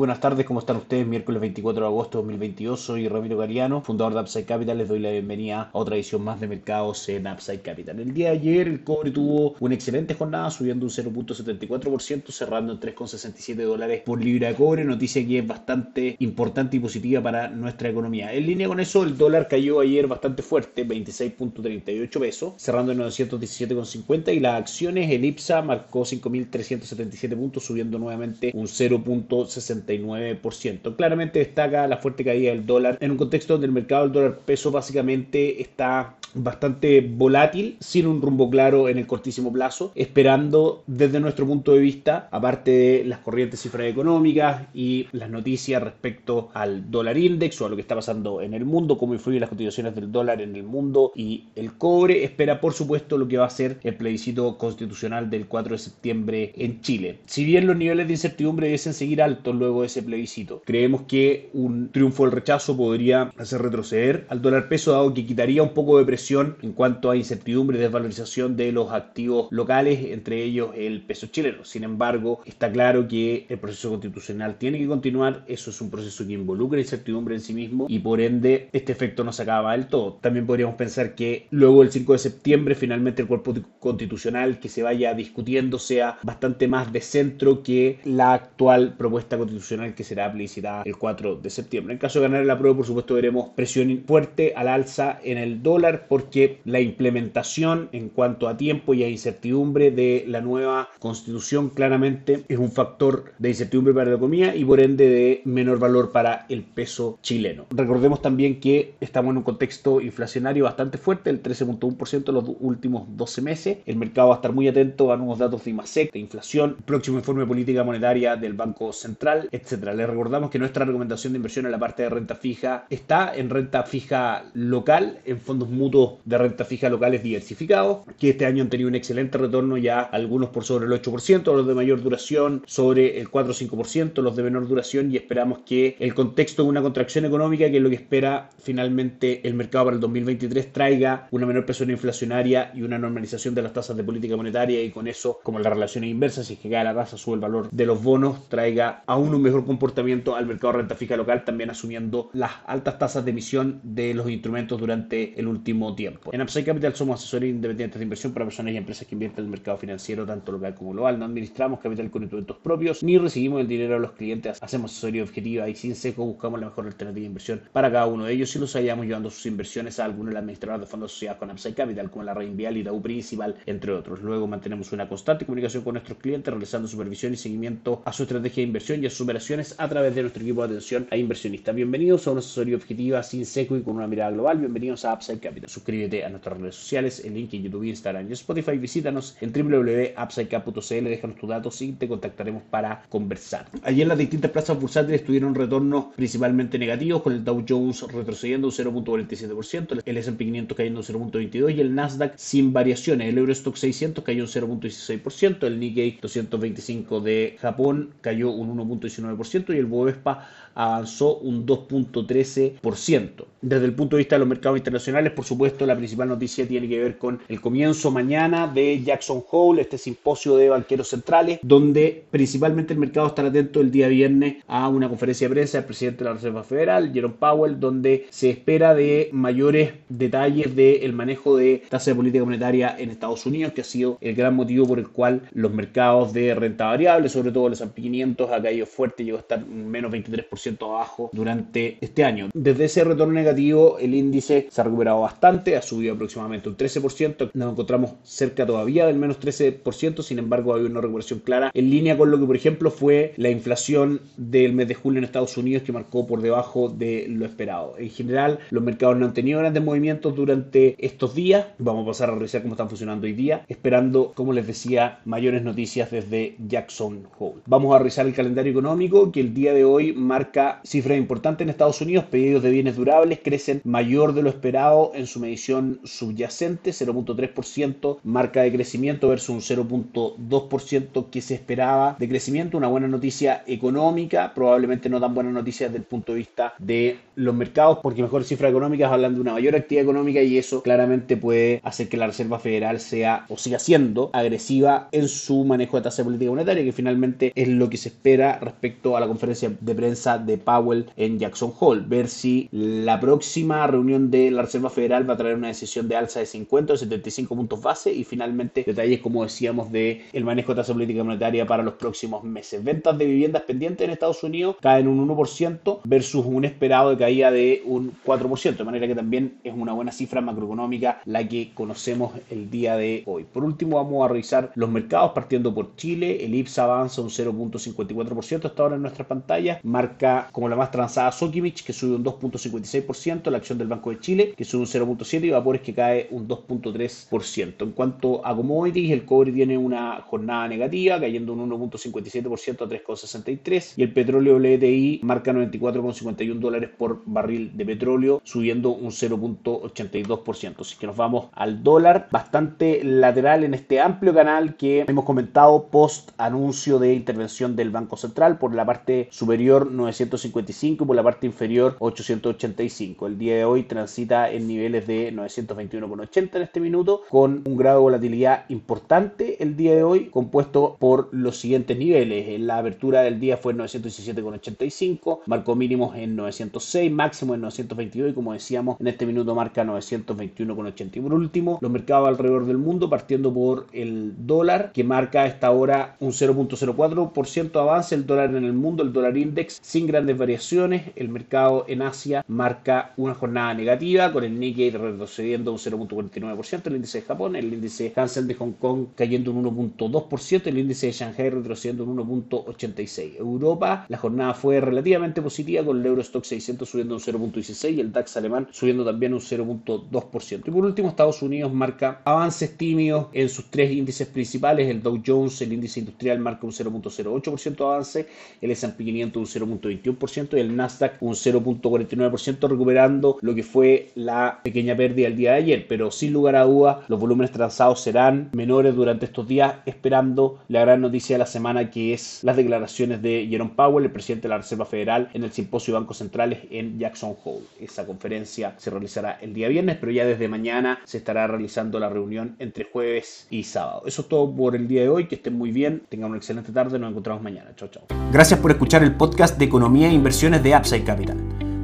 Buenas tardes, ¿cómo están ustedes? Miércoles 24 de agosto de 2022, soy Ramiro Gariano, fundador de Upside Capital, les doy la bienvenida a otra edición más de mercados en Upside Capital. El día de ayer el cobre tuvo una excelente jornada, subiendo un 0.74%, cerrando en 3,67 dólares por libra de cobre, noticia que es bastante importante y positiva para nuestra economía. En línea con eso, el dólar cayó ayer bastante fuerte, 26.38 pesos, cerrando en 917,50 y las acciones, el IPSA marcó 5.377 puntos, subiendo nuevamente un 0.60 Claramente destaca la fuerte caída del dólar. En un contexto donde el mercado del dólar peso básicamente está bastante volátil, sin un rumbo claro en el cortísimo plazo, esperando desde nuestro punto de vista, aparte de las corrientes cifras económicas y las noticias respecto al dólar index o a lo que está pasando en el mundo, cómo influyen las cotizaciones del dólar en el mundo y el cobre, espera por supuesto lo que va a ser el plebiscito constitucional del 4 de septiembre en Chile. Si bien los niveles de incertidumbre deben seguir altos luego de ese plebiscito. Creemos que un triunfo del rechazo podría hacer retroceder al dólar peso, dado que quitaría un poco de presión en cuanto a incertidumbre y desvalorización de los activos locales, entre ellos el peso chileno. Sin embargo, está claro que el proceso constitucional tiene que continuar. Eso es un proceso que involucra incertidumbre en sí mismo y por ende este efecto no se acaba del todo. También podríamos pensar que luego del 5 de septiembre finalmente el cuerpo constitucional que se vaya discutiendo sea bastante más de centro que la actual propuesta constitucional que será plebiscitada el 4 de septiembre. En caso de ganar el apruebo, por supuesto, veremos presión fuerte al alza en el dólar porque la implementación en cuanto a tiempo y a incertidumbre de la nueva constitución claramente es un factor de incertidumbre para la economía y por ende de menor valor para el peso chileno. Recordemos también que estamos en un contexto inflacionario bastante fuerte, el 13.1% en los últimos 12 meses. El mercado va a estar muy atento a nuevos datos de IMASEC, de inflación, próximo informe de política monetaria del Banco Central, etcétera. Les recordamos que nuestra recomendación de inversión en la parte de renta fija está en renta fija local, en fondos mutuos de renta fija locales diversificados, que este año han tenido un excelente retorno ya, algunos por sobre el 8%, los de mayor duración sobre el 4 o 5%, los de menor duración y esperamos que el contexto de una contracción económica, que es lo que espera finalmente el mercado para el 2023, traiga una menor presión inflacionaria y una normalización de las tasas de política monetaria y con eso, como las relaciones inversas, si es que cae la tasa, sube el valor de los bonos, traiga aún un mejor comportamiento al mercado de renta fija local, también asumiendo las altas tasas de emisión de los instrumentos durante el último tiempo. En Upside Capital somos asesores independientes de inversión para personas y empresas que invierten en el mercado financiero, tanto local como global. No administramos capital con instrumentos propios, ni recibimos el dinero de los clientes. Hacemos asesoría objetiva y sin seco buscamos la mejor alternativa de inversión para cada uno de ellos y los hallamos llevando sus inversiones a algunos de los administradores de fondos asociados con Upside Capital, como la Reinvial y U Principal, entre otros. Luego mantenemos una constante comunicación con nuestros clientes, realizando supervisión y seguimiento a su estrategia de inversión y a sus operaciones a través de nuestro equipo de atención a inversionistas. Bienvenidos a una asesoría objetiva sin seco y con una mirada global. Bienvenidos a Upside Capital. Suscríbete a nuestras redes sociales, el link en YouTube, Instagram y Spotify. Visítanos en www.upsidecap.cl, déjanos tus datos y te contactaremos para conversar. Ayer las distintas plazas bursátiles tuvieron retornos principalmente negativos, con el Dow Jones retrocediendo un 0.47%, el S&P 500 cayendo un 0.22% y el Nasdaq sin variaciones. El Eurostock 600 cayó un 0.16%, el Nikkei 225 de Japón cayó un 1.19% y el Bovespa avanzó un 2.13%. Desde el punto de vista de los mercados internacionales, por supuesto, la principal noticia tiene que ver con el comienzo mañana de Jackson Hole, este simposio de banqueros centrales, donde principalmente el mercado estará atento el día viernes a una conferencia de prensa del presidente de la Reserva Federal, Jerome Powell, donde se espera de mayores detalles del manejo de tasa de política monetaria en Estados Unidos, que ha sido el gran motivo por el cual los mercados de renta variable, sobre todo los S&P 500, ha caído fuerte, llegó a estar menos 23% abajo durante este año. Desde ese retorno negativo, el índice se ha recuperado bastante, ha subido aproximadamente un 13%, nos encontramos cerca todavía del menos 13%, sin embargo hay una recuperación clara en línea con lo que por ejemplo fue la inflación del mes de julio en Estados Unidos que marcó por debajo de lo esperado. En general los mercados no han tenido grandes movimientos durante estos días, vamos a pasar a revisar cómo están funcionando hoy día, esperando como les decía mayores noticias desde Jackson Hole. Vamos a revisar el calendario económico que el día de hoy marca cifras importantes en Estados Unidos, pedidos de bienes durables crecen mayor de lo esperado en su medición subyacente, 0.3%, marca de crecimiento versus un 0.2% que se esperaba de crecimiento, una buena noticia económica, probablemente no tan buena noticia desde el punto de vista de los mercados, porque mejores cifras económicas hablan de una mayor actividad económica y eso claramente puede hacer que la Reserva Federal sea o siga siendo agresiva en su manejo de tasa de política monetaria, que finalmente es lo que se espera respecto a la conferencia de prensa de Powell en Jackson Hole. Ver si la próxima reunión de la Reserva Federal a traer una decisión de alza de 50 o 75 puntos base y finalmente detalles, como decíamos, de el manejo de tasa política monetaria para los próximos meses. Ventas de viviendas pendientes en Estados Unidos caen un 1% versus un esperado de caída de un 4%, de manera que también es una buena cifra macroeconómica la que conocemos el día de hoy. Por último, vamos a revisar los mercados partiendo por Chile. El IPSA avanza un 0.54% hasta ahora en nuestra pantalla. Marca como la más transada Sokimich, que sube un 2.56%. La acción del Banco de Chile, que sube un 0.7%. Y Vapores, que cae un 2.3%. En cuanto a commodities, el cobre tiene una jornada negativa, cayendo un 1.57% a 3.63. Y el petróleo WTI marca 94.51 dólares por barril de petróleo, subiendo un 0.82%. Así que nos vamos al dólar, bastante lateral en este amplio canal que hemos comentado post anuncio de intervención del Banco Central por la parte superior 955 y por la parte inferior 885. El día de hoy transita en niveles de 921,80 en este minuto con un grado de volatilidad importante el día de hoy compuesto por los siguientes niveles. La apertura del día fue 917,85, marcó mínimos en 906, máximo en 922 y como decíamos en este minuto marca 921,80. Y por último, los mercados alrededor del mundo partiendo por el dólar que marca a esta hora un 0.04% avance el dólar en el mundo, el dólar index sin grandes variaciones. El mercado en Asia marca una jornada negativa con el Nikkei retrocediendo un 0.49%, el índice de Japón, el índice Hansen de Hong Kong cayendo un 1.2%, el índice de Shanghai retrocediendo un 1.86%. Europa, la jornada fue relativamente positiva con el Eurostock 600 subiendo un 0.16 y el DAX alemán subiendo también un 0.2%. Y por último, Estados Unidos marca avances tímidos en sus tres índices principales, el Dow Jones, el índice industrial marca un 0.08% de avance, el S&P 500 un 0.21% y el Nasdaq un 0.49% recuperando lo que fue la pequeña pérdida el día de ayer, pero sin lugar a duda los volúmenes transados serán menores durante estos días esperando la gran noticia de la semana que es las declaraciones de Jerome Powell, el presidente de la Reserva Federal en el simposio de bancos centrales en Jackson Hole. Esa conferencia se realizará el día viernes, pero ya desde mañana se estará realizando la reunión entre jueves y sábado. Eso es todo por el día de hoy, que estén muy bien, tengan una excelente tarde, nos encontramos mañana. Chao, chao. Gracias por escuchar el podcast de Economía e Inversiones de Upside Capital.